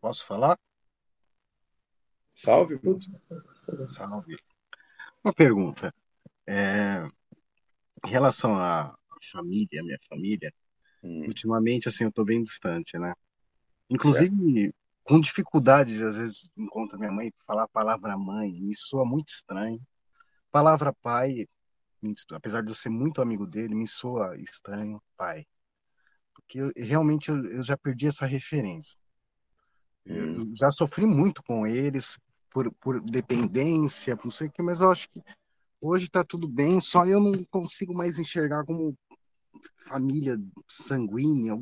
Posso falar? Salve. Salve. Uma pergunta. É, em relação à família, minha família, Hum, ultimamente, assim, eu tô bem distante, né? certo. Inclusive, com dificuldade, às vezes, encontro minha mãe falar a palavra mãe, me soa muito estranho. Palavra pai, apesar de eu ser muito amigo dele, me soa estranho, pai. Porque eu, realmente eu, eu já perdi essa referência. Eu, Hum, eu já sofri muito com eles por, por dependência, não sei o que, mas eu acho que hoje está tudo bem, só eu não consigo mais enxergar como família sanguínea,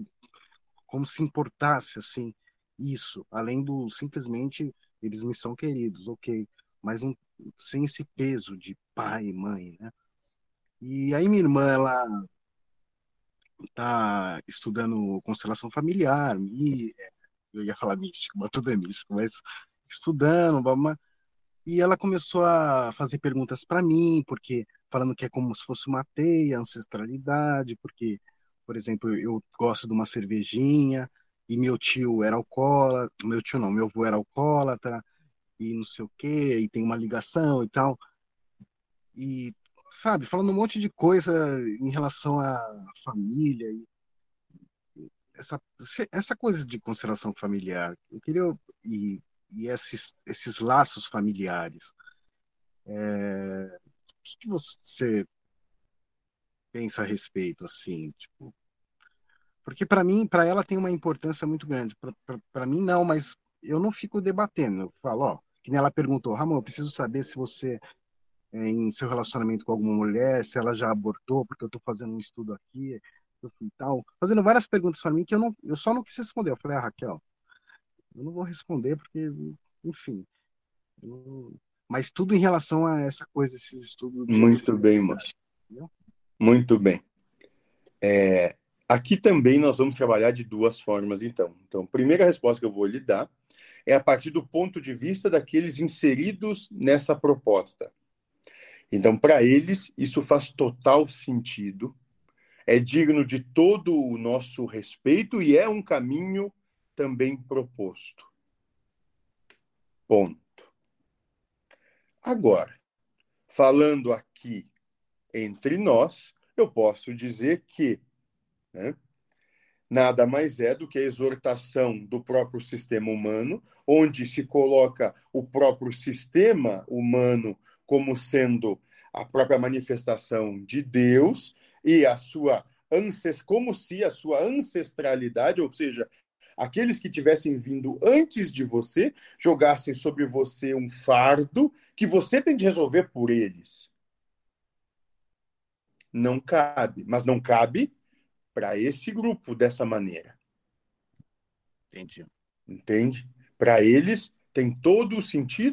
como se importasse assim isso, além do simplesmente eles me são queridos, ok, mas não, sem esse peso de pai e mãe, né? E aí minha irmã, ela tá estudando constelação familiar, e eu ia falar místico, mas tudo é místico, mas estudando, blá, e ela começou a fazer perguntas para mim, porque falando que é como se fosse uma teia, ancestralidade, porque, por exemplo, eu gosto de uma cervejinha e meu tio era alcoólatra, meu tio não, meu avô era alcoólatra e não sei o quê, e tem uma ligação e tal. E, sabe, falando um monte de coisa em relação à família e essa, essa coisa de constelação familiar. Eu queria e, e esses, esses laços familiares. É, o que, que você pensa a respeito, assim, tipo, porque para mim, para ela tem uma importância muito grande. Para mim não, mas eu não fico debatendo. Eu falo, ó, que nem ela perguntou, Ramon, eu preciso saber se você é, em seu relacionamento com alguma mulher, se ela já abortou, porque eu estou fazendo um estudo aqui, eu fui tal, fazendo várias perguntas para mim que eu não, eu só não quis responder. Eu falei, ah, Raquel, eu não vou responder porque, enfim, eu... mas tudo em relação a essa coisa, esses estudos muito bem, moço. Muito bem. É, aqui também nós vamos trabalhar de duas formas, então. Então, a primeira resposta que eu vou lhe dar é a partir do ponto de vista daqueles inseridos nessa proposta. Então, para eles, isso faz total sentido, é digno de todo o nosso respeito e é um caminho também proposto. Ponto. Agora, falando aqui entre nós, eu posso dizer que né, nada mais é do que a exortação do próprio sistema humano, onde se coloca o próprio sistema humano como sendo a própria manifestação de Deus e a sua como se a sua ancestralidade, ou seja, aqueles que tivessem vindo antes de você, jogassem sobre você um fardo que você tem de resolver por eles. Não cabe, mas não cabe para esse grupo dessa maneira. Entendi. Entende? Para eles tem todo o sentido